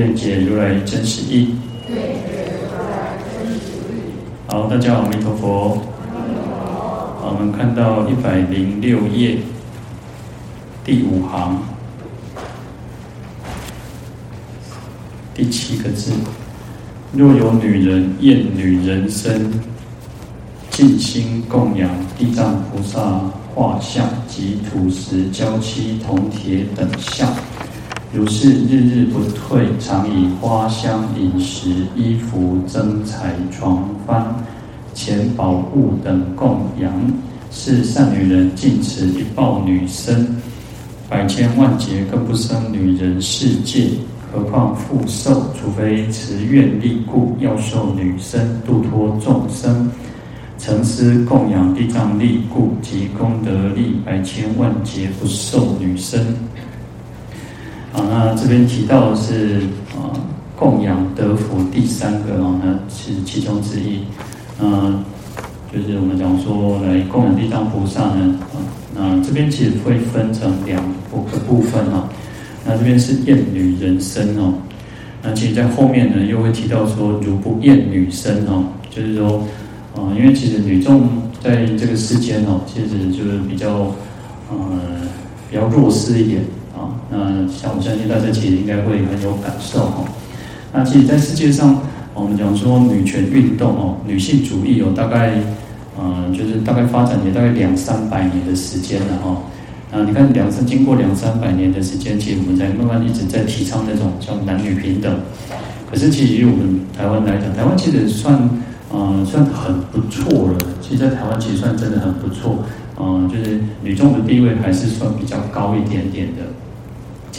愿解如来真实义。好，大家好，阿弥陀佛。好，我们看到一百零六页第五行第七个字：若有女人厌女人身，尽心供养地藏菩萨画像及土石、胶漆、铜铁等像。如是日日不退，常以花香、饮食、衣服、灯彩、幢幡、钱宝物等供养，是善女人尽持一报女身，百千万劫更不生女人世界，何况复受？除非持愿力故，要受女身度脱众生；承施供养地藏力故，及功德力，百千万劫不受女身。啊，那这边提到的是啊，供养德福第三个哦，那是其中之一。嗯，就是我们讲说来供养地藏菩萨呢，啊，那这边其实会分成两个部分哦。那这边是厌女人生哦，那其实在后面呢又会提到说，如不厌女生哦，就是说，啊，因为其实女众在这个世间哦，其实就是比较，呃，比较弱势一点。啊，那像我相信大家其实应该会很有感受哈。那其实，在世界上，我们讲说女权运动哦，女性主义有大概，呃，就是大概发展也大概两三百年的时间了哈。啊你看两三经过两三百年的时间，其实我们在慢慢一直在提倡那种叫男女平等。可是，其实以我们台湾来讲，台湾其实算，呃，算很不错了。其实，在台湾其实算真的很不错，嗯、呃，就是女众的地位还是算比较高一点点的。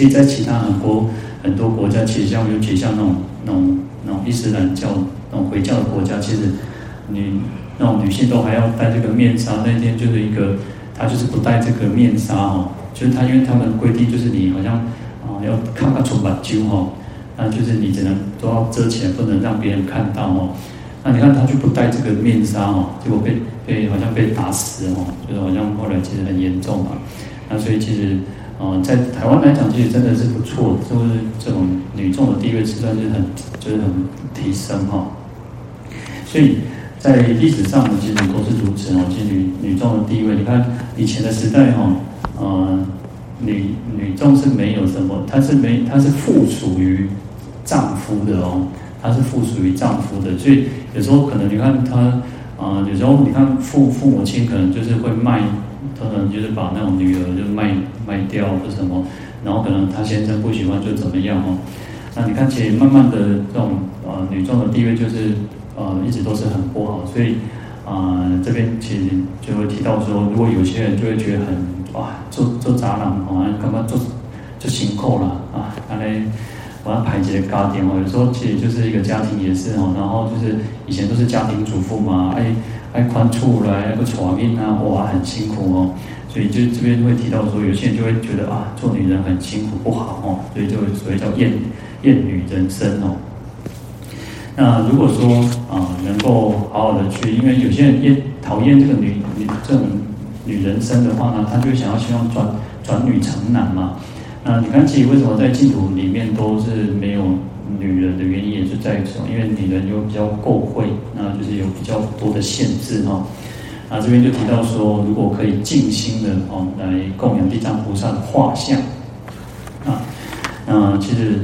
其实，在其他很多很多国家，其实像尤其像那种那种那种伊斯兰教那种回教的国家，其实女那种女性都还要戴这个面纱。那天就是一个，她就是不戴这个面纱哦，就是她因为他们规定就是你好像啊要看看出把揪哦，那就是你只能都要遮起来，不能让别人看到哦。那你看她就不戴这个面纱哦，结果被被好像被打死哦，就是好像后来其实很严重嘛。那所以其实。哦，在台湾来讲，其实真的是不错，就是这种女众的地位，实在是很，就是很提升哈。所以在历史上呢，其实都是如此哦。其实女女众的地位，你看以前的时代哈，呃，女女众是没有什么，她是没，她是附属于丈夫的哦，她是附属于丈夫的。所以有时候可能你看她，啊、有时候你看父父母亲可能就是会卖。可能就是把那种女儿就卖卖掉或什么，然后可能他先生不喜欢就怎么样哦。那你看，其实慢慢的这种呃女众的地位就是呃一直都是很不好，所以啊、这边其实就会提到说，如果有些人就会觉得很哇做做杂人哦，干嘛做就辛苦了啊，拿来我要排解家庭哦。有时候其实就是一个家庭也是哦，然后就是以前都是家庭主妇嘛，哎。还宽处来那个床面啊，哇，很辛苦哦。所以就这边会提到说，有些人就会觉得啊，做女人很辛苦不好哦，所以就所谓叫厌厌女人身哦。那如果说啊，能够好好的去，因为有些人厌讨厌这个女女这种女人身的话呢，他就想要希望转转女成男嘛。那你看，自己为什么在净土里面都是没有？女人的原因也是在于什么？因为女人又比较够慧，那就是有比较多的限制哈。那这边就提到说，如果可以静心的哦来供养地藏菩萨的画像啊，那其实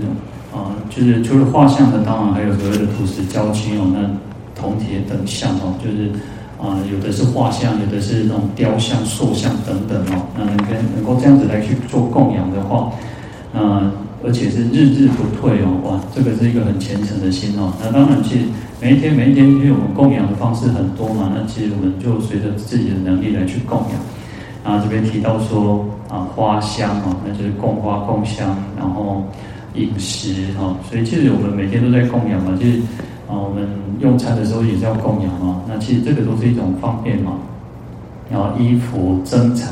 啊，就是除了画像的，当然还有所谓的土石胶漆哦，那铜铁等像哦，就是啊，有的是画像，有的是那种雕像、塑像等等哦。那能跟能够这样子来去做供养的话，那。而且是日日不退哦，哇，这个是一个很虔诚的心哦。那当然，其实每一天每一天，因为我们供养的方式很多嘛，那其实我们就随着自己的能力来去供养。然后，这边提到说啊，花香哦，那就是供花供香，然后饮食哈，所以其实我们每天都在供养嘛，其实啊，我们用餐的时候也是要供养嘛。那其实这个都是一种方便嘛。然后衣服、增彩，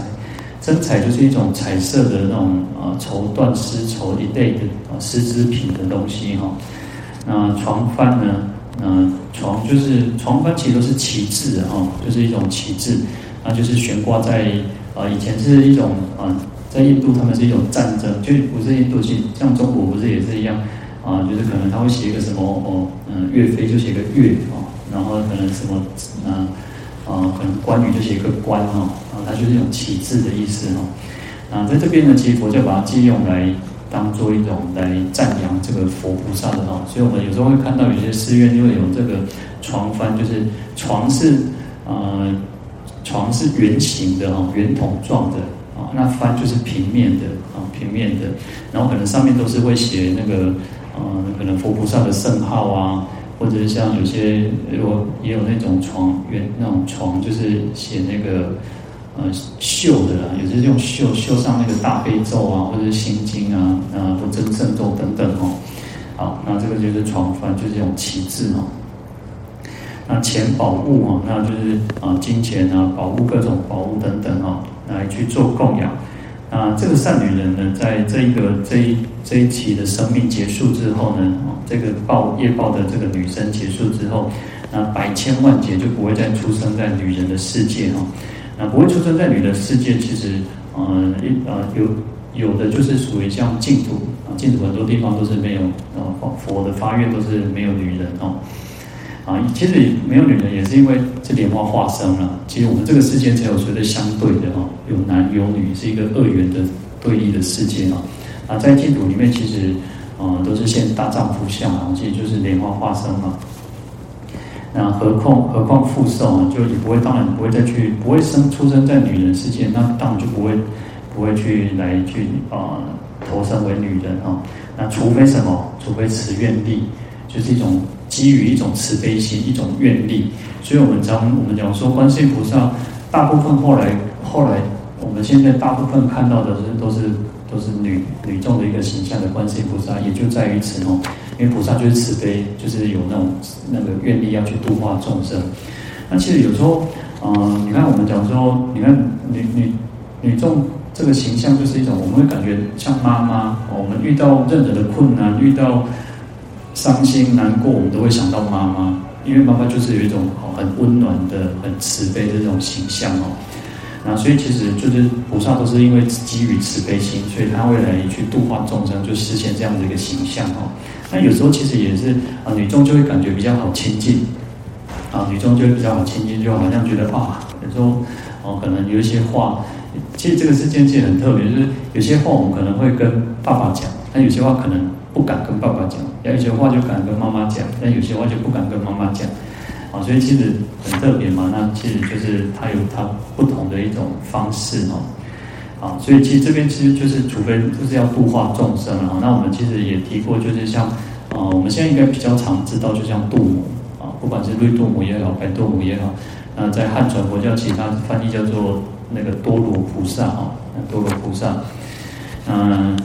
增彩就是一种彩色的那种啊绸缎、丝绸一类的啊丝织品的东西哈。那床幡呢？那床就是床幡，其实都是旗帜哈，就是一种旗帜，那就是悬挂在啊以前是一种啊。在印度，他们是一种战争，就不是印度系，像中国不是也是一样啊？就是可能他会写一个什么哦，嗯，岳飞就写个岳啊，然后可能什么嗯啊，啊可能关羽就写一个关哈，啊，它就是一种旗帜的意思哈。啊，在这边呢，其实佛教把它借用来当做一种来赞扬这个佛菩萨的哈。所以我们有时候会看到有些寺院因为有这个床幡，就是床是呃床是圆形的哈，圆筒状的啊。那幡就是平面的啊，平面的，然后可能上面都是会写那个，呃，可能佛菩萨的圣号啊，或者是像有些如果也有那种床原那种床，就是写那个呃绣的啦，有些用绣绣上那个大悲咒啊，或者心经啊，啊或者圣咒等等哦。好，那这个就是床幡，就是这种旗帜哦。那钱宝物啊，那就是啊金钱啊，宝物各种宝物等等啊。来去做供养，啊，这个善女人呢，在这一个这一这一期的生命结束之后呢，这个报业报的这个女生结束之后，那百千万劫就不会再出生在女人的世界哈，那不会出生在女人的世界，其实，呃，呃有有的就是属于像净土啊，净土很多地方都是没有，呃，佛的发愿都是没有女人哦。啊，其实没有女人，也是因为这莲花化生了。其实我们这个世界才有所谓的相对的哈，有男有女，是一个二元的对立的世界啊。啊，在净土里面，其实啊都是现大丈夫相啊，其实就是莲花化生嘛。那何况何况复寿啊，就也不会，当然不会再去，不会生出生在女人世界，那当然就不会不会去来去啊投生为女人啊。那除非什么？除非持愿力，就是一种。基于一种慈悲心，一种愿力，所以我们常我们讲说，观世音菩萨大部分后来后来，我们现在大部分看到的是都是都是女女众的一个形象的观世音菩萨，也就在于此哦，因为菩萨就是慈悲，就是有那种那个愿力要去度化众生。那其实有时候，嗯、你看我们讲说，你看女女女众这个形象就是一种，我们会感觉像妈妈，我们遇到任何的困难，遇到。伤心难过，我们都会想到妈妈，因为妈妈就是有一种很温暖的、很慈悲的这种形象哦。那所以其实就是菩萨都是因为基于慈悲心，所以他会来去度化众生，就实现这样的一个形象哦。那有时候其实也是啊，女众就会感觉比较好亲近啊，女众就会比较好亲近，就好像觉得啊，有时候哦，可能有一些话，其实这个世界其实很特别，就是有些话我们可能会跟爸爸讲，但有些话可能。不敢跟爸爸讲，有些话就敢跟妈妈讲，但有些话就不敢跟妈妈讲，啊，所以其实很特别嘛。那其实就是他有他不同的一种方式哦，啊，所以其实这边其实就是，除非就是要度化众生啊。那我们其实也提过，就是像啊，我们现在应该比较常知道，就像度母啊，不管是绿度母也好，白度母也好，那在汉传佛教其他翻译叫做那个多罗菩萨啊，多罗菩萨，嗯。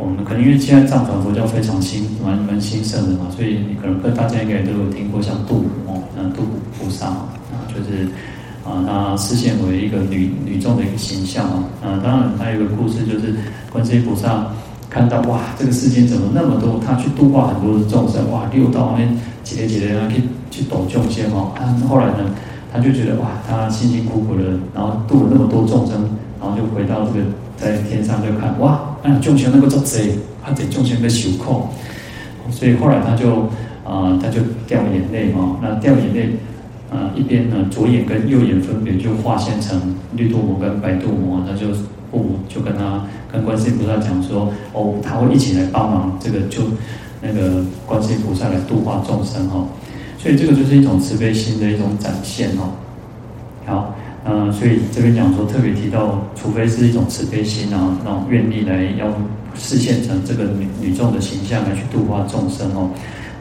我们可能因为现在藏传佛教非常兴，蛮蛮兴盛的嘛，所以你可能大家应该都有听过像度哦，嗯，度菩萨啊，就是啊，他示现为一个女女众的一个形象啊，啊，当然还有一个故事，就是观世音菩萨看到哇，这个世间怎么那么多，他去度化很多的众生，哇，六道那边几天几天啊，去去度众生哦，啊，后来呢，他就觉得哇，他辛辛苦苦的，然后度了那么多众生，然后就回到这个在天上就看哇。那众生那个作贼，他得众生的受苦，所以后来他就啊、他就掉眼泪嘛。那掉眼泪，啊、一边呢，左眼跟右眼分别就化现成绿度母跟白度母，他就不就跟他跟观世音菩萨讲说，哦，他会一起来帮忙，这个就那个观世音菩萨来度化众生哦。所以这个就是一种慈悲心的一种展现哦。好。嗯、所以这边讲说特别提到，除非是一种慈悲心啊，那种愿力来要示现成这个女女众的形象来去度化众生哦。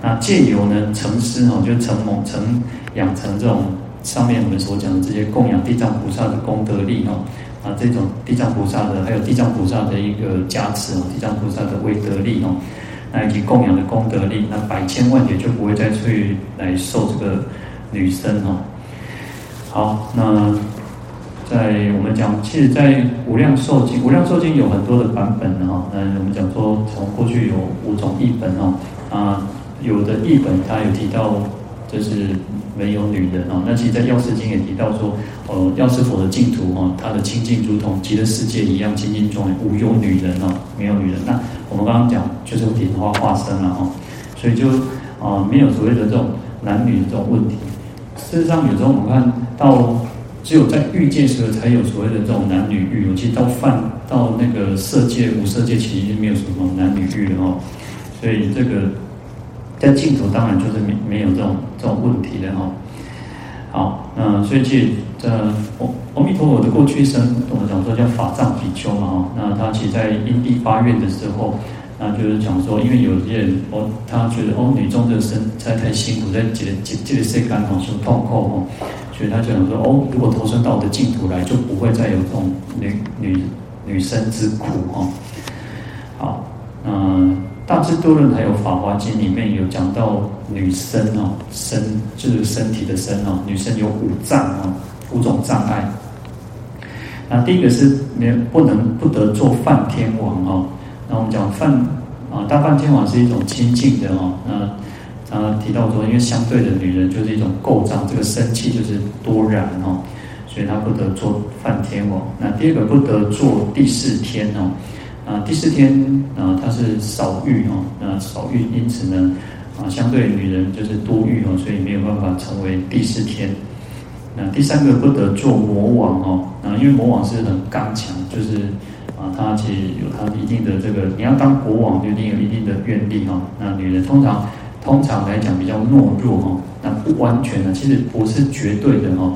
那借由呢成师哦，就成蒙成养成这种上面我们所讲的这些供养地藏菩萨的功德力哦，啊，这种地藏菩萨的，还有地藏菩萨的一个加持哦，地藏菩萨的威德力哦，那以及供养的功德力，那百千万劫就不会再去来受这个女生哦。好，那在我们讲，其实，在无量寿经，无量寿经有很多的版本哈。那我们讲说，从过去有五种译本哦，啊，有的译本它有提到。就是没有女人哦，那其实，在药师经也提到说，呃，药师佛的净土哦，它的清净如同极乐世界一样清净庄严，无有女人哦，没有女人。那我们刚刚讲就是莲花化身了哦，所以就啊、没有所谓的这种男女的这种问题。事实上，有时候我们看到，只有在欲界时候才有所谓的这种男女欲，尤其到犯到那个色界、无色界，其实没有什么男女欲的哦，所以这个。在净土当然就是没没有这种这种问题的哈。好，那所以其实这阿阿弥陀佛的过去生，我们讲说叫法藏比丘嘛哈。那他其实在因地发愿的时候，那就是讲说，因为有些人哦，他觉得哦，女众这个身在太辛苦，在这个这这个世间哦，受痛苦哦，所以他就想说哦，如果投身到我的净土来，就不会再有这种女女女生之苦哈。好，嗯。大智度论还有法华经里面有讲到女生哦，身就是身体的身哦，女生有五障哦，五种障碍。那第一个是没不能不得做梵天王哦。那我们讲梵啊，大梵天王是一种清净的哦。那啊提到说，因为相对的女人就是一种垢障，这个生气就是多染哦，所以她不得做梵天王。那第二个不得做第四天哦。啊，第四天啊，她是少欲哦，那少欲，因此呢，啊，相对女人就是多欲哦，所以没有办法成为第四天。那第三个不得做魔王哦，啊，因为魔王是很刚强，就是啊，他其实有他一定的这个，你要当国王就一定有一定的愿力哈。那女人通常通常来讲比较懦弱哈，那不完全的，其实不是绝对的哈。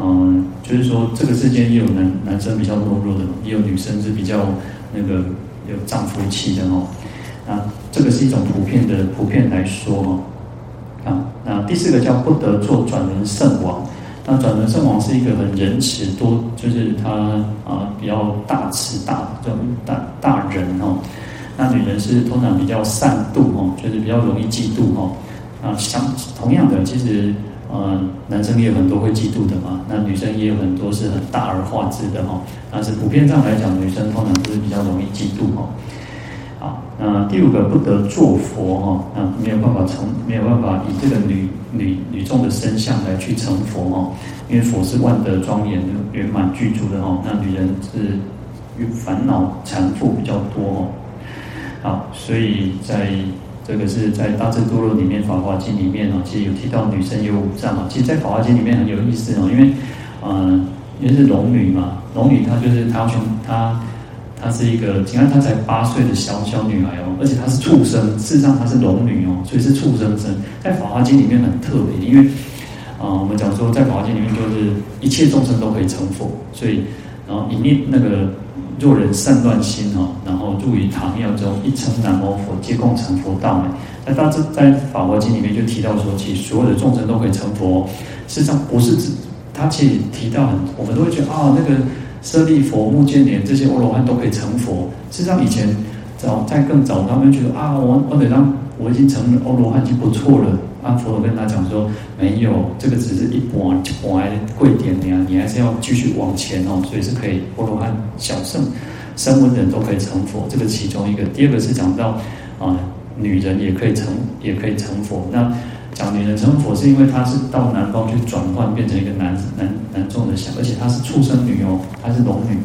嗯，就是说这个世界也有男男生比较懦弱的，也有女生是比较。那个有丈夫气的哦，那这个是一种普遍的，普遍来说哦，啊，那第四个叫不得做转轮圣王，那转轮圣王是一个很仁慈多，就是他啊比较大慈大这种大大人哦，那女人是通常比较善妒哦，就是比较容易嫉妒哦，啊，相同样的其实。呃，男生也有很多会嫉妒的嘛，那女生也有很多是很大而化之的哈。但是普遍上来讲，女生通常都是比较容易嫉妒哈。好，那第五个不得做佛哈，那没有办法从，没有办法以这个女女女众的身相来去成佛哦，因为佛是万德庄严圆满具足的哈，那女人是烦恼缠缚比较多哈。好，所以在。这个是在《大智多论》里面，《法华经》里面哦，其实有提到女生有五障哦。其实，在《法华经》里面很有意思哦，因为，嗯，因为是龙女嘛，龙女她就是她全她她是一个，你看她才八岁的小小女孩哦，而且她是畜生，事实上她是龙女哦，所以是畜生身。在《法华经》里面很特别，因为，啊、我们讲说在《法华经》里面就是一切众生都可以成佛，所以，然后一念那个。若人善乱心哦，然后入于唐庙中，一称南无佛，皆共成佛道。那大致在法华经里面就提到说，其实所有的众生都可以成佛。哦事实上不是指他其实提到很，我们都会觉得啊、那个舍利佛、目犍连这些阿罗汉都可以成佛。事实上以前早在更早，他们觉得啊，我我得让我已经成了阿罗汉就不错了。阿佛陀跟他讲说，没有，这个只是一般一般的贵点的呀，你还是要继续往前哦，所以是可以阿罗汉、小圣、声闻人都可以成佛，这个其中一个。第二个是讲到啊，女人也可以成，也可以成佛。那讲女人成佛，是因为她是到南方去转换，变成一个男男男众的相，而且她是畜生女哦，她是龙女，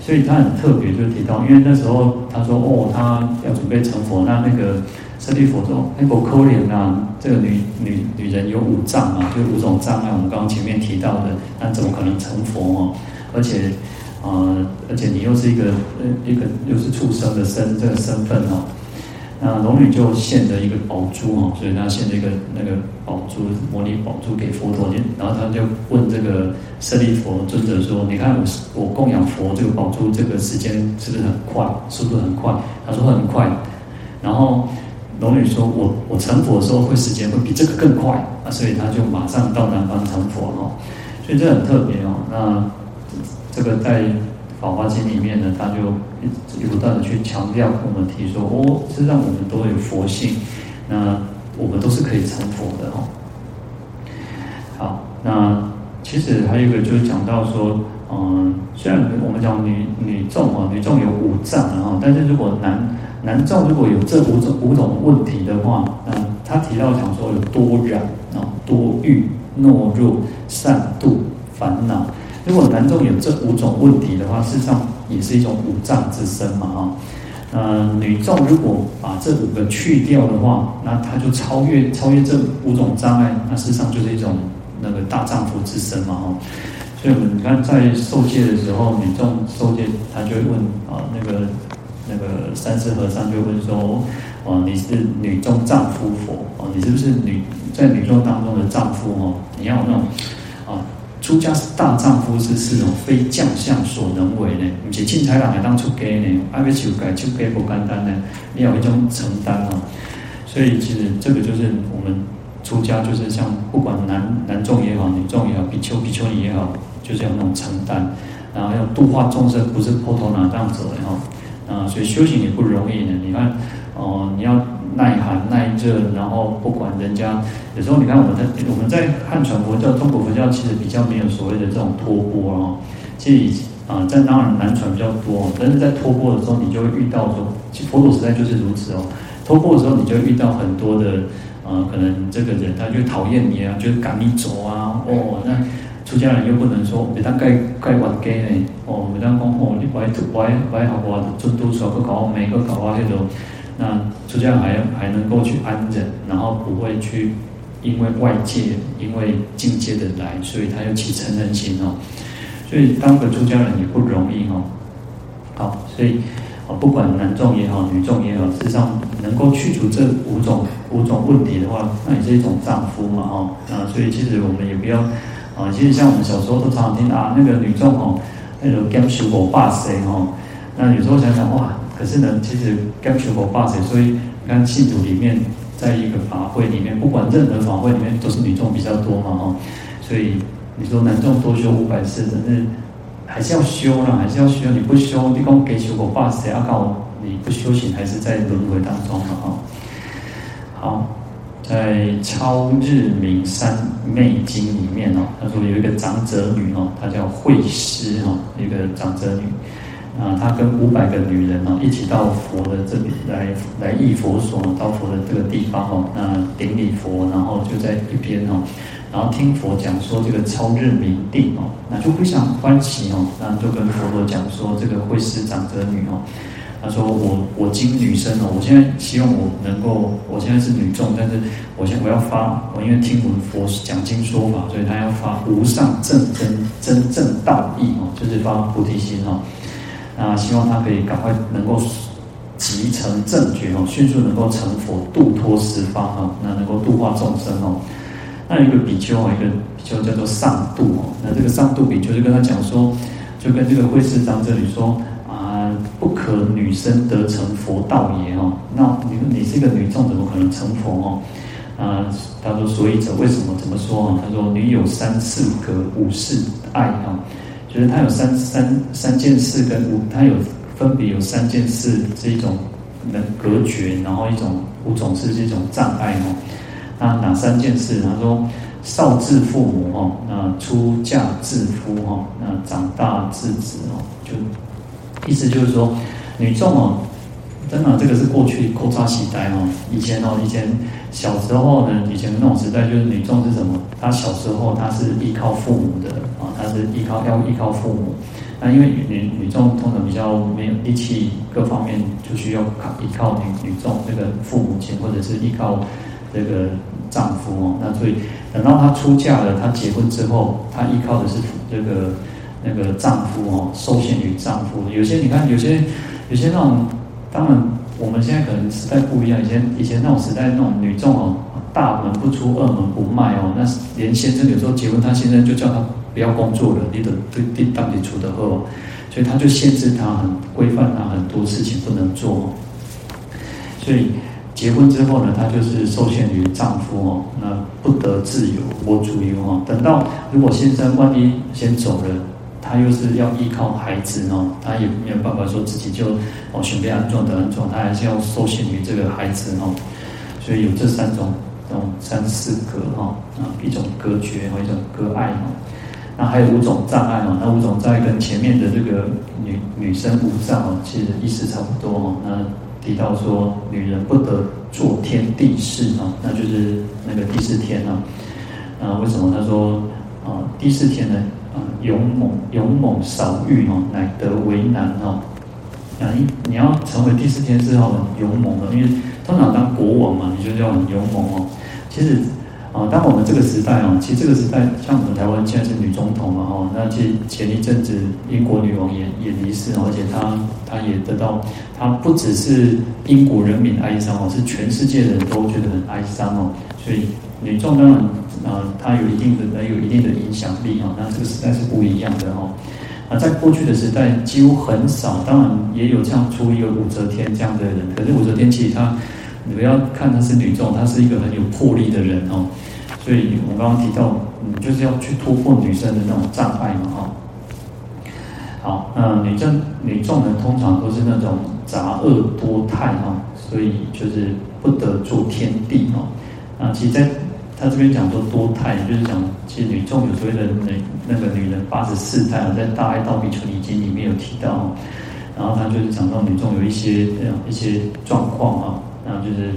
所以她很特别，就提到，因为那时候她说哦，她要准备成佛，那那个。舍利佛说：“哎，我可怜啊，这个女女女人有五障啊，就五种障碍。我们刚刚前面提到的，那怎么可能成佛哦？而且，呃，而且你又是一个一个又是畜生的身这个身份哦。那龙女就献了一个宝珠哦，所以她献了一个那个宝珠，摩尼宝珠给佛陀。然后他就问这个舍利佛尊者说：你看我我供养佛这个宝珠，这个时间是不是很快？速度很快？他说很快。然后。龙女说：“我我成佛的时候会时间会比这个更快啊，所以他就马上到南方成佛哦，所以这很特别哦。那这个在《法华经》里面呢，他就一不断的去强调跟我们提说，哦，实际上我们都有佛性，那我们都是可以成佛的哦。好，那其实还有一个就是讲到说，嗯，虽然我们讲女女众啊，女众有五障啊，但是如果男男众如果有这五种五种问题的话，那他提到讲说有多染啊、多欲、懦弱、善妒、烦恼。如果男众有这五种问题的话，事实上也是一种五障之身嘛哈。呃，女众如果把这五个去掉的话，那他就超越超越这五种障碍，那事实上就是一种。那个大丈夫之身嘛，哈，所以我们你看在受戒的时候，女众受戒，他就会问啊，那个那个三世和尚就问说，哦，你是女众丈夫佛，哦，你是不是女在女众当中的丈夫哦？你要那种，出家是大丈夫之事哦，非将相所能为呢，不是凊彩人会当出家呢，爱要求改出家不简单呢，你要有一种承担哦，所以其实这个就是我们。出家就是像不管男男众也好，女众也好，比丘比丘尼也好，就是要那种承担，然后要度化众生，不是破头脑这样子的哈。啊，所以修行也不容易的。你看，哦，你要耐寒耐热，然后不管人家，有时候你看我们在我们在汉传佛教、中国佛教，其实比较没有所谓的这种托钵哦。其实啊，在当然南传比较多，但是在托钵的时候，你就会遇到说，其实佛陀时代就是如此哦。托钵的时候，你就会遇到很多的。啊，可能这个人他就讨厌你啊，就赶你走啊。哦，那出家人又不能说，每当该该还给呢。哦，每当讲哦，你不爱不爱不爱好我尊嘟说，个搞每个搞啊那种。那出家人还还能够去安忍，然后不会去因为外界因为境界的来，所以他又起嗔恨心哦。所以当个出家人也不容易哦。好，所以啊。不管男众也好，女众也好，事实上能够去除这五种五种问题的话，那也是一种丈夫嘛，哦，啊，所以其实我们也不要啊，其实像我们小时候都常常听啊，那个女众哦，那种甘求我霸谁哦，那有时候想想哇，可是呢，其实甘求我霸谁，所以你看信徒里面，在一个法会里面，不管任何法会里面，都是女众比较多嘛，哦，所以你说男众多修五百次，真是。还是要修啦，还是要修。你不修，你讲给修我爸谁要告你不修行，还是在轮回当中嘛？哈。好，在《超日明三昧经》里面哦，他说有一个长者女哦，她叫慧师哈，一个长者女啊，他跟五百个女人哦一起到佛的这里来来诣佛所，到佛的这个地方哦，那顶礼佛，然后就在一边哦。然后听佛讲说这个超日明定哦，那就非常欢喜哦，那就跟佛陀讲说这个慧师长者女哦，他说我我今女生哦，我现在希望我能够，我现在是女众，但是我现在我要发，我因为听闻佛讲经说法，所以他要发无上正真真正道义哦，就是发菩提心哦，那希望他可以赶快能够集成正觉哦，迅速能够成佛度脱十方哦，那能够度化众生哦。那一个比丘啊，一个比丘叫做上度哦。那这个上度比丘就跟他讲说，就跟这个慧师长这里说啊，不可女生得成佛道也哦。那你你是一个女众，怎么可能成佛哦？啊，他说所以者为什么怎么说啊？他说女有三事格五事爱哈，就是它有三三三件事跟五，它有分别有三件事是一种能隔绝，然后一种五种是这种障碍哦。那哪三件事？他说：少自父母哦，那出嫁自夫哈，那长大自子哦，就意思就是说，女众哦，真的这个是过去扣扎时代哦，以前哦，以前小时候呢，以前的那种时代就是女众是什么？她小时候她是依靠父母的啊，她是依靠要依靠父母。那因为女女众通常比较没有力气，各方面就需要靠依靠女女众这个父母亲，或者是依靠。这个丈夫哦，那所以等到她出嫁了，她结婚之后，她依靠的是这个那个丈夫哦，受限于丈夫。有些你看，有些有些那种，当然我们现在可能时代不一样，以前以前那种时代那种女众哦，大门不出二门不迈哦，那连先生有时候结婚，他先生就叫他不要工作了，你得对对到底处得好，所以他就限制他很规范他很多事情不能做，所以。结婚之后呢，她就是受限于丈夫哦，那不得自由，我主由哦。等到如果先生万一先走了，他又是要依靠孩子哦，他也没有办法说自己就哦选备安装的安装，他还是要受限于这个孩子哦，所以有这三种这种三四隔哈啊，一种隔绝和一种隔碍哦，那还有五种障碍哦，那五种障碍跟前面的这个女女生无障哦，其实意思差不多哦，那提到说女人不得做天地事哦，那就是那个第四天啊，啊为什么他说？啊，第四天呢，勇猛勇猛少欲哦，乃得为难哦。啊，你你要成为第四天是要很勇猛的，因为通常当国王嘛，你就要很勇猛哦。其实啊，当我们这个时代哦，其实这个时代像我们台湾现在是女总统嘛哈，那其实前一阵子英国女王也也离世，而且她她也得到，她不只是英国人民哀伤哦，是全世界的人都觉得很哀伤哦，所以。女众当然，啊，它有一定的、有一定的影响力哈。那这个时代是不一样的哈。啊，在过去的时代几乎很少，当然也有这样出一个武则天这样的人。可是武则天其实她，你不要看她是女众，她是一个很有魄力的人哦。所以我刚刚提到，嗯，就是要去突破女生的那种障碍嘛哈。好，那女众女众呢，通常都是那种杂恶多态哈，所以就是不得做天地哈。啊，其实在他这边讲说多态，就是讲其实女众有所谓的那那个女人八十四态啊，在《大爱道比丘尼经》里面有提到，然后他就是讲到女众有一些这样一些状况啊，然后就是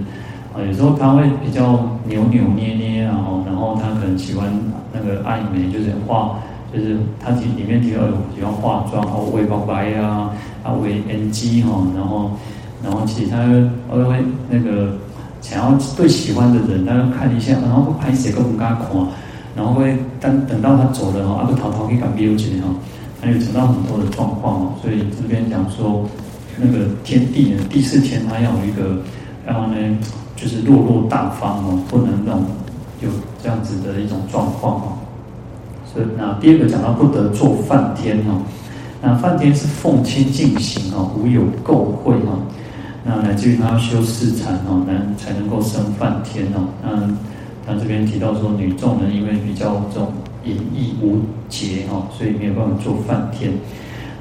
啊有时候他会比较扭扭捏捏啊，然后他可能喜欢那个爱美，就是化，就是他里里面提到有喜欢化妆哦，为宝白啊，啊为 NG 哈，然后然后其他会会那个。想要对喜欢的人，他要看一下，然后不拍谁都不敢看，然后会等等到他走了哈，阿个淘淘可以赶别人去哈，还有讲到很多的状况哦，所以这边讲说那个天地呢，第四天他要有一个，然后呢就是落落大方哦，不能那种有这样子的一种状况哦。所以那第二个讲到不得做梵天哦，那梵天是奉清净行哦，无有垢秽哦。那乃至于他要修四禅哦，能才能够生梵天哦。那他这边提到说，女众呢，因为比较这种淫逸无节哦，所以没有办法做梵天。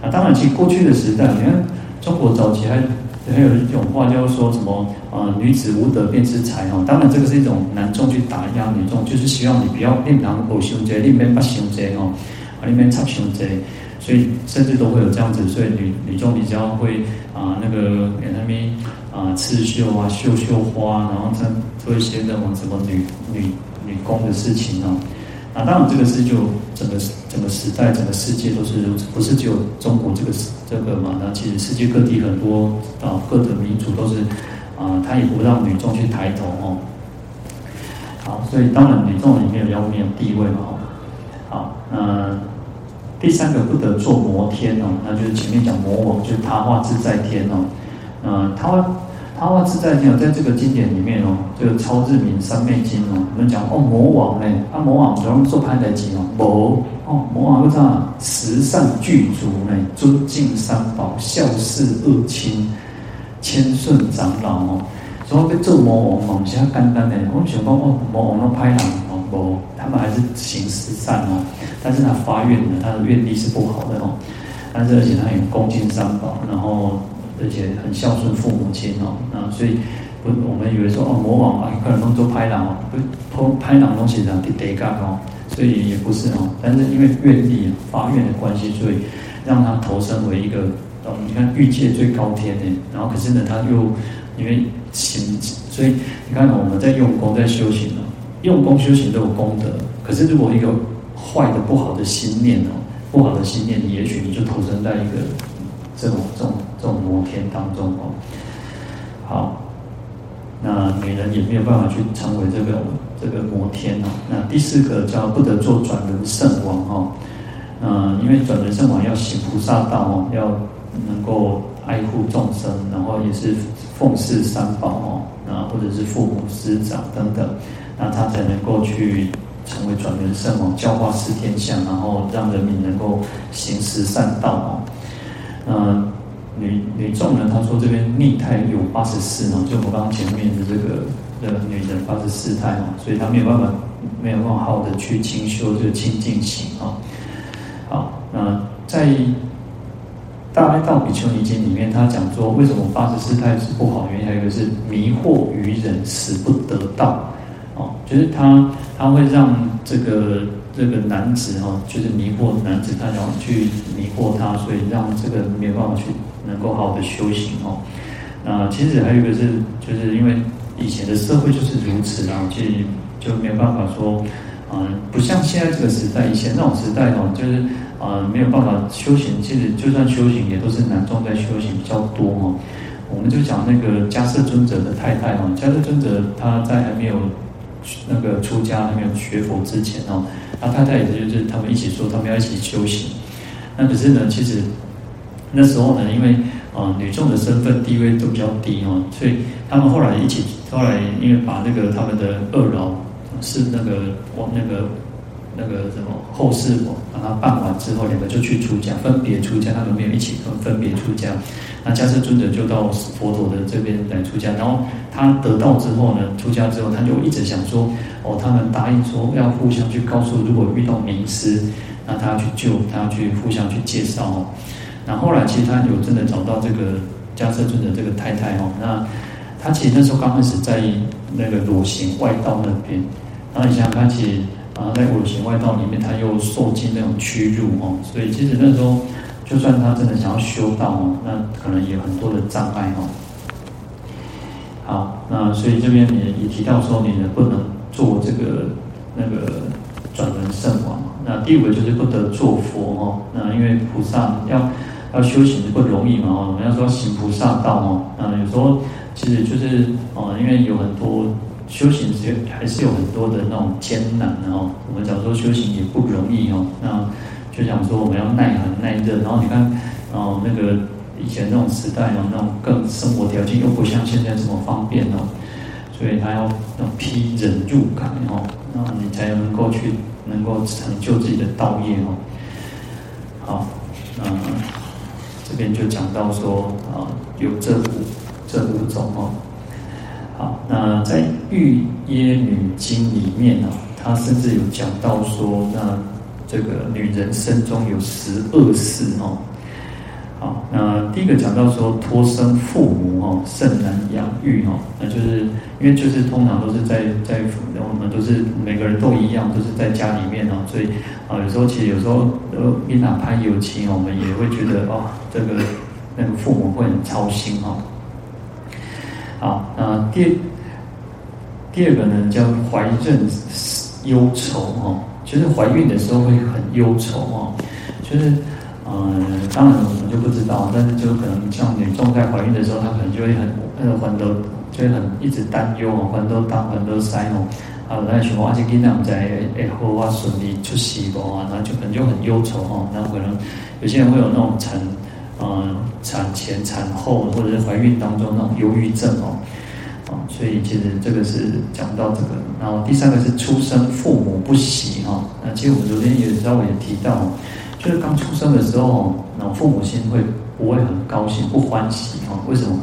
那，当然，其实过去的时代，你看中国早期还还有一种话叫说什么啊、呃，女子无德便是财哦。当然，这个是一种男众去打压女众，就是希望你不要令人偶像贼，令人不想贼哦，啊，令人插想贼。所以甚至都会有这样子，所以女女众比较会啊、那个给他们啊刺绣啊绣绣花，然后再做一些那种什么女女女工的事情哦。那当然这个是就整个整个时代整个世界都是如此，不是只有中国这个这个嘛？那其实世界各地很多啊各的民族都是啊，他也不让女众去抬头哦。好，所以当然女众里面比较没有地位嘛。好，那。第三个不得做摩天哦，那就是前面讲魔王，就是他化自在天哦。嗯，他化他化自在天哦，在这个经典里面哦，这个超日明三昧经哦，我们讲哦，魔王呢，啊魔王主要做派代志哦，魔哦魔王不知道十善具足呢，尊敬三宝，孝事二亲，谦顺长老哦，所以要做魔王嘛，不是很简单的，我们想讲哦，魔王都派人哦，他们还是行十善哦。但是他发愿呢，他的愿力是不好的哦。但是而且他很恭敬三宝，然后而且很孝顺父母亲哦。那所以不，我们以为说哦，魔王啊，可能都做拍档哦，不拍档东西这样得得干哦。所以也不是哦。但是因为愿力啊发愿的关系，所以让他投生为一个哦，你看欲界最高天呢。然后可是呢，他又因为行，所以你看我们在用功在修行哦，用功修行都有功德。可是如果一个坏的不好的心念哦，不好的心念，也许你就投生在一个这种这种这种摩天当中哦。好，那女人也没有办法去成为这个这个摩天哦。那第四个叫不得做转轮圣王哦。嗯，因为转轮圣王要行菩萨道哦，要能够爱护众生，然后也是奉事三宝哦，啊或者是父母师长等等，那他才能够去。成为转轮圣王，教化四天下，然后让人民能够行十善道哦。嗯，女女众呢，她说这边逆态有八十四哦，就我刚刚前面的这个的女人八十四态嘛，所以她没有办法没有办法好的去清修这个清净行啊。好，那在《大爱道比丘尼经》里面，他讲说，为什么八十四态是不好？原因还有一个是迷惑愚人，使不得道。哦，就是他他会让这个这个男子哈，就是迷惑男子，他然后去迷惑他，所以让这个没有办法去能够好好的修行哦。那其实还有一个是，就是因为以前的社会就是如此啊，其实就没有办法说，嗯，不像现在这个时代，以前那种时代哦，就是啊没有办法修行，其实就算修行也都是男众在修行比较多哦。我们就讲那个迦叶尊者的太太哦，迦叶尊者他在还没有。那个出家还没有学佛之前哦，他太太也就是他们一起说，他们要一起修行。那可是呢，其实那时候呢，因为啊、呃、女众的身份地位都比较低哦，所以他们后来一起，后来因为把那个他们的二老是那个我那个。那个什么后事，我把它办完之后，两个就去出家，分别出家，他们没有一起分分别出家。那迦叶尊者就到佛陀的这边来出家，然后他得道之后呢，出家之后他就一直想说，哦，他们答应说要互相去告诉，如果遇到名师，那他要去救，他要去互相去介绍哦。那后来其实他有真的找到这个迦叶尊者这个太太哦，那他其实那时候刚开始在那个裸行外道那边，然后你想想看，其实。然后在五行外道里面，他又受尽那种屈辱哦，所以其实那时候，就算他真的想要修道哦，那可能也有很多的障碍哦。好，那所以这边也也提到说，你呢不能做这个那个转轮圣王。那第五个就是不得做佛哦。那因为菩萨要要修行不容易嘛哦，我们要说行菩萨道哦。那有时候其实就是哦，因为有很多。修行是还是有很多的那种艰难哦。我们讲说修行也不容易哦。那就想说我们要耐寒耐热，然后你看哦，那个以前那种时代哦，那种更生活条件又不像现在这么方便哦，所以他要要披忍辱铠哦，那你才能够去能够成就自己的道业哦。好，那这边就讲到说啊，有这五这五种哦。好，那在《玉耶女经》里面呢，他甚至有讲到说，那这个女人身中有十二事哦。好，那第一个讲到说，托生父母哦，甚难养育哦，那就是因为就是通常都是在在我们都是每个人都一样，都是在家里面哦，所以啊，有时候其实有时候呃，一哪怕有情，我们也会觉得哦，这个那个父母会很操心哦。好，那第第二个呢，叫怀孕忧愁哦，就是怀孕的时候会很忧愁哦，就是嗯、当然我们就不知道，但是就可能像女众在怀孕的时候，她可能就会很呃很多，就会很一直担忧哦，很多担很多塞哦，啊，那什么而且跟他们在哎后啊顺利出席不啊，然后就可能就很忧愁哦，那可能有些人会有那种产。嗯，产前、产后或者是怀孕当中那种忧郁症哦，啊，所以其实这个是讲到这个。然后第三个是出生父母不喜哈，那其实我们昨天也稍微也提到，就是刚出生的时候，那父母亲会不会很高兴、不欢喜哈？为什么？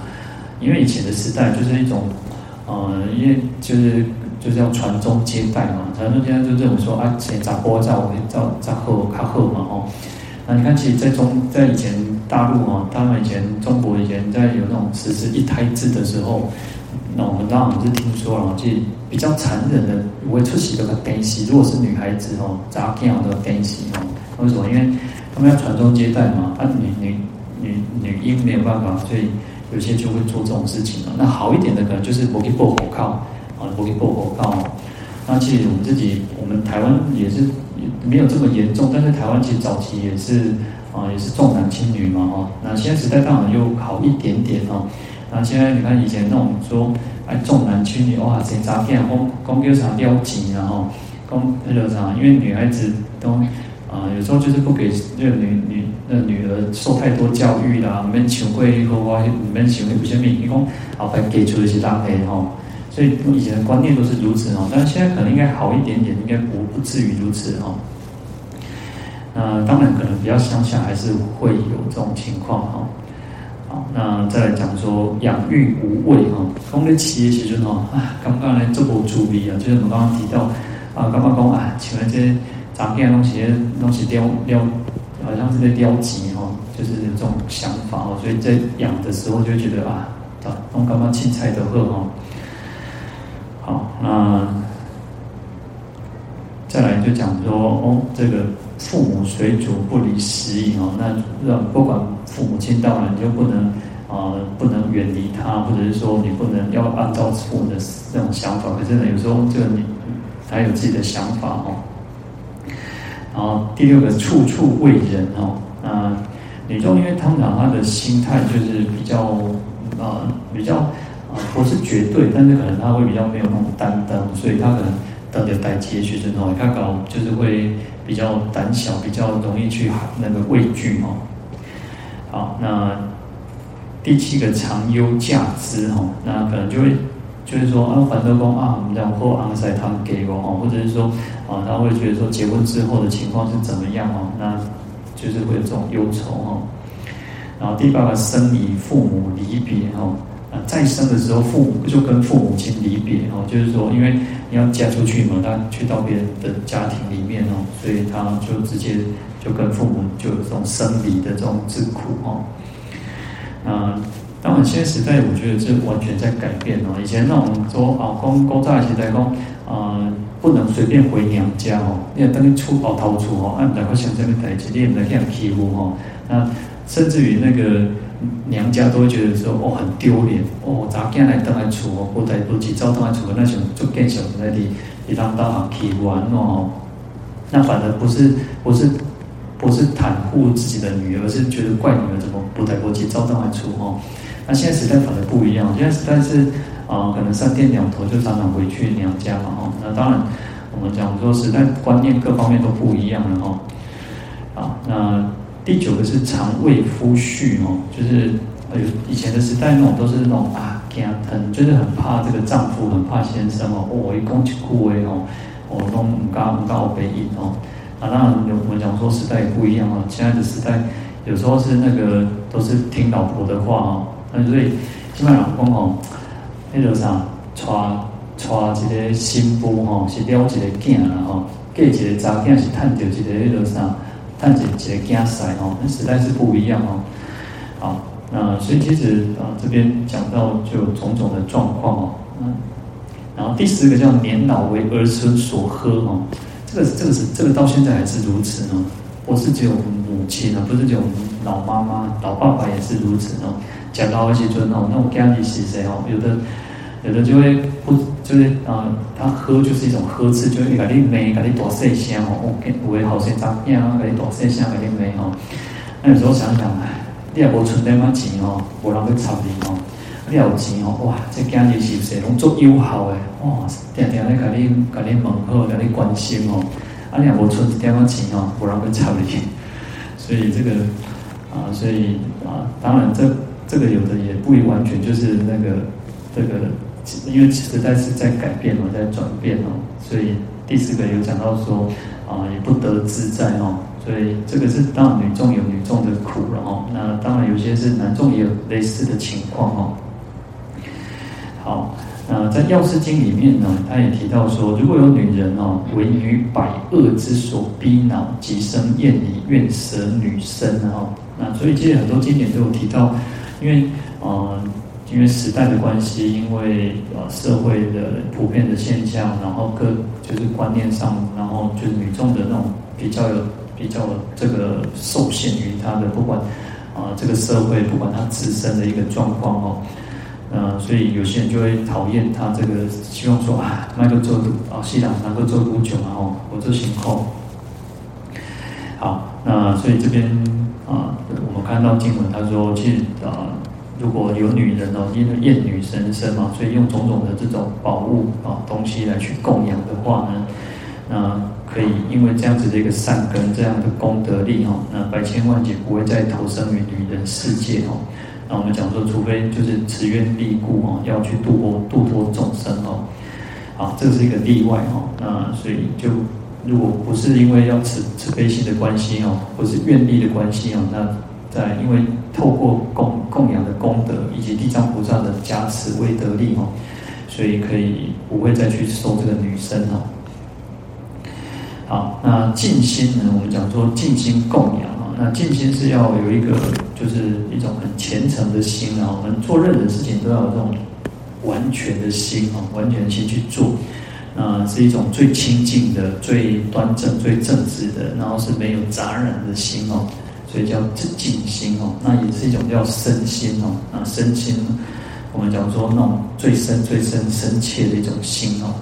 因为以前的时代就是一种，呃，因为就是就是要传宗接代嘛，传宗接代就认为说啊，先咋播咋我咋咋后卡后嘛哦。那你看，其实，在中在以前大陆哦，他们以前中国以前在有那种实施一胎制的时候，那我们当然是听说了，就比较残忍的，会出席这个悲喜。如果是女孩子哦，扎这样的悲喜哦，为什么？因为他们要传宗接代嘛，啊女女女女婴没有办法，所以有些就会做这种事情了。那好一点的可能就是不给报火靠啊，不给报火靠。那其实我们自己，我们台湾也是。没有这么严重，但是台湾其实早期也是啊，也是重男轻女嘛，哈。那现在时代当然又好一点点哦。那现在你看以前那种说哎重男轻女，哇，谁诈骗，公公叫啥撩急，然后公那个啥，因为女孩子都啊，有时候就是不给那个女女那女儿受太多教育啦，免想过好话，免想过有些命，你讲啊，反给出的是大黑哈。所以以前的观念都是如此哦，但是现在可能应该好一点点，应该不不至于如此哦。那当然可能比较乡下还是会有这种情况哈。好，那再来讲说养育无畏哈，讲咧企业时阵哦，啊，刚刚来做无注意啊，就是我们刚刚提到啊，刚刚讲啊，像这些杂件东西东西雕雕，好像是在撩急哈，就是这种想法哦，所以在养的时候就觉得啊，啊弄刚刚青菜的喝哈。好，那再来就讲说哦，这个父母随主不离食饮哦，那让不管父母亲到了，你就不能啊、呃，不能远离他，或者是说你不能要按照父母的这种想法，可是呢，有时候这个你还有自己的想法哦。然后第六个处处为人哦，那女众因为通常他的心态就是比较啊、呃、比较、不是绝对，但是可能他会比较没有那种担当，所以他可能得了代接学生哦，他搞就是会比较胆小，比较容易去那个畏惧哦。好，那第七个常忧嫁之哦，那可能就会。就是说啊，反正说啊，然后安塞他们给我哦，或者是说啊，他会觉得说结婚之后的情况是怎么样哦，那就是会有这种忧愁哦。然后第八个生离父母离别哦，再生的时候父母就跟父母亲离别哦，就是说因为你要嫁出去嘛，他去到别人的家庭里面哦，所以他就直接就跟父母就有这种生离的这种之苦哦，啊。当然，现在时代我觉得这完全在改变哦。以前那种说啊，公公在时代讲，啊，不能随便回娘家哦，你要等于出跑逃出哦，按两个乡镇的台阶，你也不能这样欺负哦。那甚至于那个娘家都会觉得说，哦，很丢脸哦，咋这样来等来出哦，不带不及早等来出那种，就更小在那里，一当当行欺负完哦。那反而不是不是不是袒护自己的女儿，而是觉得怪女儿怎么不带不及早等来出哦。那现在时代反而不一样，现在时代是啊、呃，可能三天两头就常常回去娘家嘛，哦，那当然我们讲说时代观念各方面都不一样了，哈，啊，那第九个是常畏夫婿哦，就是有以前的时代那种都是那种啊，很就是很怕这个丈夫，很怕先生哦，我一讲一句话哦，我都唔敢唔敢回应哦，啊，当然我们讲说时代不一样哦，现在的时代有时候是那个都是听老婆的话哦。那所以，基本上讲哦，迄个啥，娶娶一个新妇哦，是了一个囝啦吼，嫁一个查囝是趁着一个迄个啥，趁一个一个囝婿吼，那时代是不一样哦。好，那所以其实啊，这边讲到就有种种的状况哦。嗯，然后第十个叫年老为儿孙所呵哦，这个这个是这个到现在还是如此呢？不是只有母亲啊，不是只有老妈妈、老爸爸也是如此哦。讲到一些尊哦，那我家里是谁哦？有的有的就会不就是啊、呃，他喝就是一种呵斥，就会给你骂，给你大声声哦。我给有的后生仔囝啊，给你大声声，给你骂哦。那有时候想想，你也无存那么钱哦，无人去插你哦。你有钱哦，哇，这家里是谁拢做友好诶哇，天天咧给你给你问候，给你关心哦。啊，你也无存一点仔钱哦，无人去插你。所以这个啊，所以啊，当然这。这个有的也不完全就是那个这个，因为时代是在改变嘛，在转变哦，所以第四个有讲到说啊，也不得自在哦，所以这个是当然女众有女众的苦了哦，那当然有些是男众也有类似的情况哦。好，那在《药师经》里面呢，他也提到说，如果有女人哦，为于百恶之所逼恼，即生厌离，愿舍女身哦，那所以其实很多经典都有提到。因为，呃，因为时代的关系，因为呃社会的普遍的现象，然后各就是观念上，然后就是女众的那种比较有比较这个受限于她的不管啊、呃、这个社会不管她自身的一个状况哦，呃，所以有些人就会讨厌她这个，希望说啊，那个做啊西朗能够做多久嘛哦，我做行后。好，那所以这边。啊，我们看到经文，他说，其实啊，如果有女人哦，因为厌女神身嘛，所以用种种的这种宝物啊东西来去供养的话呢，那可以因为这样子的一个善根，这样的功德力哦，那百千万劫不会再投生于女人世界哦。那我们讲说，除非就是慈愿力故哦，要去度脱度脱众生哦，啊，这是一个例外哦。那所以就。如果不是因为要慈慈悲心的关系哦，不是愿力的关系哦，那在因为透过供供养的功德以及地藏菩萨的加持威德力哦，所以可以不会再去收这个女身哦。好，那静心呢？我们讲说静心供养啊，那静心是要有一个，就是一种很虔诚的心啊。我们做任何事情都要有这种完全的心啊，完全的心去做。啊，是一种最清净的、最端正、最正直的，然后是没有杂染的心哦，所以叫静心哦。那也是一种叫身心哦。啊，身心，我们讲说那种最深、最深、深切的一种心哦。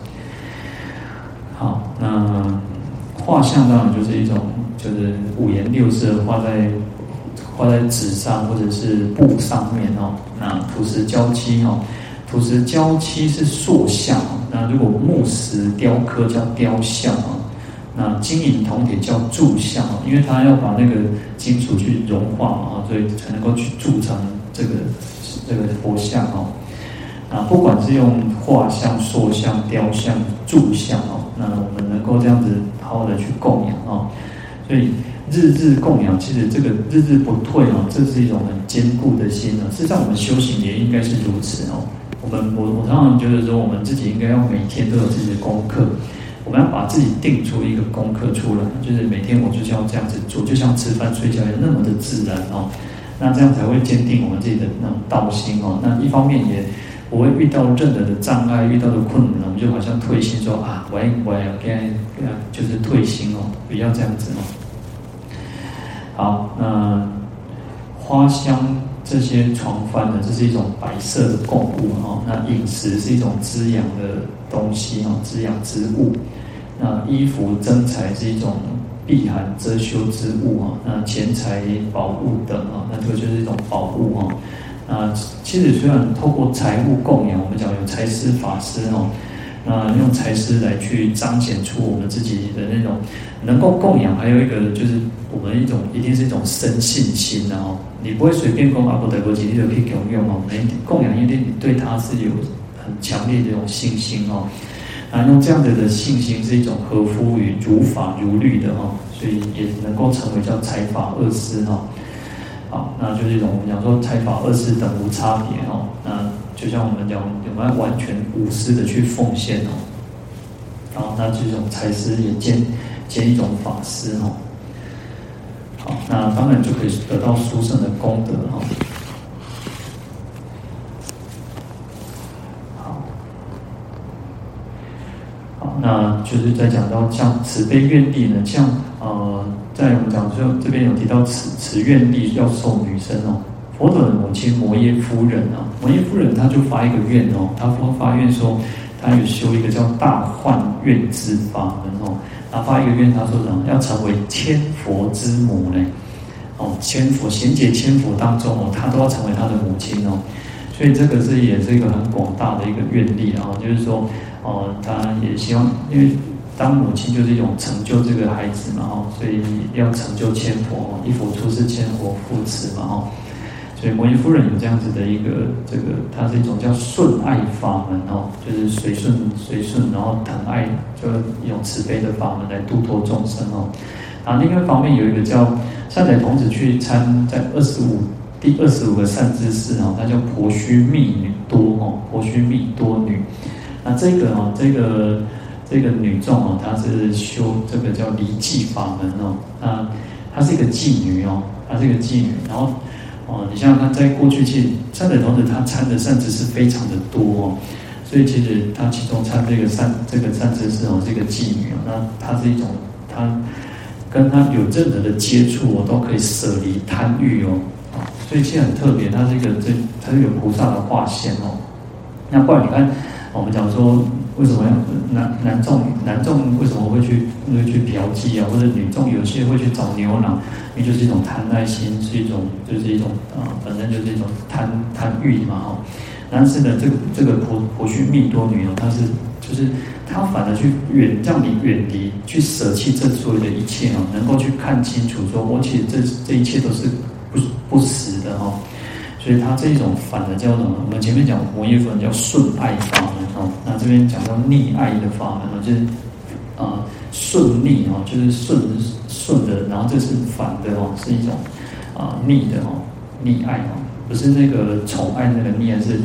好，那画像当然就是一种，就是五颜六色画在画在纸上或者是布上面哦。那土石胶漆哦。土石胶漆是塑像，那如果木石雕刻叫雕像啊，那金银铜铁叫铸像，因为它要把那个金属去融化嘛，所以才能够去铸成这个这个佛像哦。啊，不管是用画像、塑像、雕像、铸像哦，那我们能够这样子好好的去供养哦，所以日日供养，其实这个日日不退哦，这是一种很坚固的心啊。事实上，我们修行也应该是如此哦。我们我我常常觉得说，我们自己应该要每天都有自己的功课，我们要把自己定出一个功课出来，就是每天我就是要这样子做，就像吃饭睡觉一样那么的自然哦，那这样才会坚定我们自己的那种道心哦。那一方面也不会遇到任何的障碍，遇到的困难，我们就好像退心说啊，我我要该就是退心哦，不要这样子哦。好，那花香。这些床幡呢，这是一种白色的供物哈。那饮食是一种滋养的东西哈，滋养之物。那衣服珍财是一种避寒遮羞之物哈。那钱财宝物等啊，那这个就是一种宝物哈。那其实虽然透过财物供养，我们讲有财施法施哈。那用财施来去彰显出我们自己的那种能够供养，还有一个就是我们一种一定是一种深信心的哦。你不会随便供阿婆得过几粒就可以供用哦。你供养一定你对他是有很强烈这种信心哦。啊，用这样子的信心是一种合乎于如法如律的哦，所以也能够成为叫财法二施哈。那就是一种我们讲说财法二施等无差别哦。那就像我们讲，我们要完全无私的去奉献哦，然后那这种财施也兼兼一种法师哦。好，那当然就可以得到殊胜的功德哈。好，好，那就是在讲到像慈悲愿力呢，像呃，在我们讲说这边有提到慈慈愿力要受女生哦。佛陀的母亲摩耶夫人啊，摩耶夫人她就发一个愿哦，她发发愿说，她有修一个叫大幻愿之法门哦，她发一个愿，她说什么？要成为千佛之母呢？哦，千佛贤劫千佛当中哦，她都要成为她的母亲哦，所以这个是也是一个很广大的一个愿力啊，就是说哦，她也希望，因为当母亲就是一种成就这个孩子嘛哦，所以要成就千佛哦，一佛出世千佛护持嘛哦。所以摩耶夫人有这样子的一个这个，它是一种叫顺爱法门哦，就是随顺随顺，然后疼爱，就一种慈悲的法门来度脱众生哦。啊，另外一方面有一个叫善财童子去参在二十五第二十五个善知识哦，它叫婆须蜜多哦，婆须蜜多女。那这个哦，这个这个女众哦，她是修这个叫离寂法门哦，她，她是一个妓女哦，她是一个妓女，然后。哦，你像她在过去去善财童子，她参的善知识非常的多哦，所以其实她其中参这个善这个善知识哦，这个妓女哦，那她是一种她跟她有任何的接触哦，都可以舍离贪欲哦，所以其实很特别，她是一个这她是有菩萨的化现哦。那不然你看，我们讲说为什么男男众男众为什么会去会去嫖妓啊，或者女众有些会去找牛郎？因为就是一种贪爱心，是一种，就是一种啊，本身就是一种贪贪欲嘛，哈。但是呢，这个这个婆婆须蜜多女哦，她是就是她反而去远让你远离，去舍弃这所有的一切哦，能够去看清楚，说我其实这这一切都是不不实的哈。所以它这一种反的叫什么？我们前面讲摩耶夫人叫顺爱法门哦，那这边讲到逆爱的法门哦，就是啊顺逆哦，就是顺。顺的，然后这是反的哦，是一种啊逆的哦，逆爱哦，不是那个宠爱那个逆，是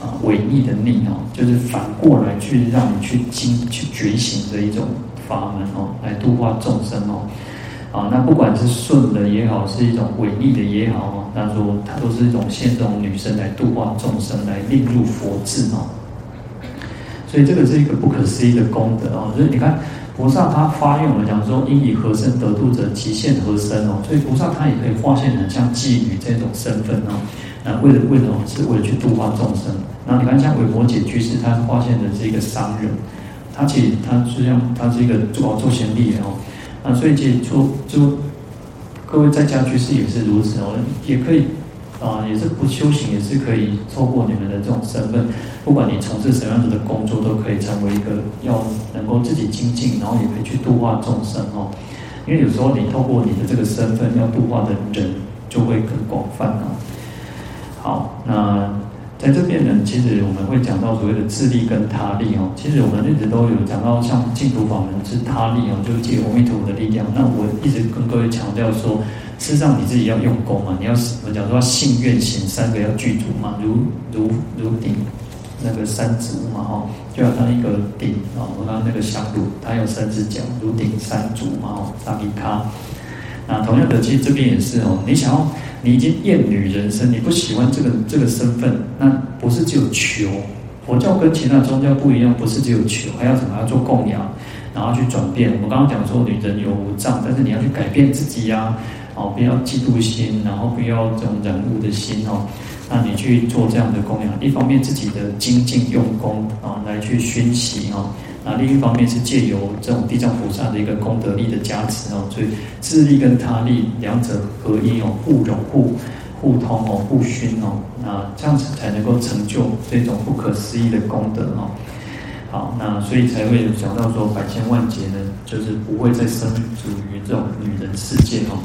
啊违逆的逆哦，就是反过来去让你去精去觉醒的一种法门哦，来度化众生哦。啊，那不管是顺的也好，是一种违逆的也好，那说它都是一种现这种女生来度化众生，来令入佛智哦。所以这个是一个不可思议的功德哦。所以你看，菩萨他发愿，我们讲说，应以何身得度者，即现何身哦。所以菩萨他也可以化现成像妓女这种身份哦。那为了为什么？是为了去度化众生。然后你看，像维摩詰居士，他化现的是一个商人，他其实他实际上他是一个做做贤弟哦。啊，所以其实做就各位在家居士也是如此哦，也可以啊，也是不修行也是可以透过你们的这种身份，不管你从事什么样子的工作，都可以成为一个要能够自己精进，然后也可以去度化众生哦。因为有时候你透过你的这个身份要度化的人就会更广泛哦。好，那。在这边呢，其实我们会讲到所谓的自利跟他利哦。其实我们一直都有讲到，像净土法门是他利哦，就是借阿弥陀佛的力量。那我一直跟各位强调说，事实上你自己要用功嘛，你要我讲说信愿行三个要具足嘛，如如如顶那个三足嘛哈，就好像一个顶啊，我刚刚那个香炉，它有三只脚，如顶三足嘛哈，萨毗卡。那同样的，其实这边也是哦，你想要。你已经厌女人身，你不喜欢这个这个身份，那不是只有求。佛教跟其他宗教不一样，不是只有求，还要什么？要做供养，然后去转变。我们刚刚讲说，女人有五障，但是你要去改变自己呀，哦，不要嫉妒心，然后不要这种染污的心哦。那你去做这样的供养，一方面自己的精进用功啊，来去熏习哦。那另一方面是借由这种地藏菩萨的一个功德力的加持哦，所以自力跟他力两者合一哦，互融互互通哦，互熏哦，那这样子才能够成就这种不可思议的功德哦。好，那所以才会有讲到说百千万劫呢，就是不会再生属于这种女人世界哦。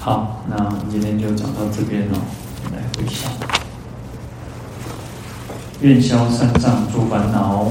好，那我们今天就讲到这边哦，来回向，愿消三障诸烦恼。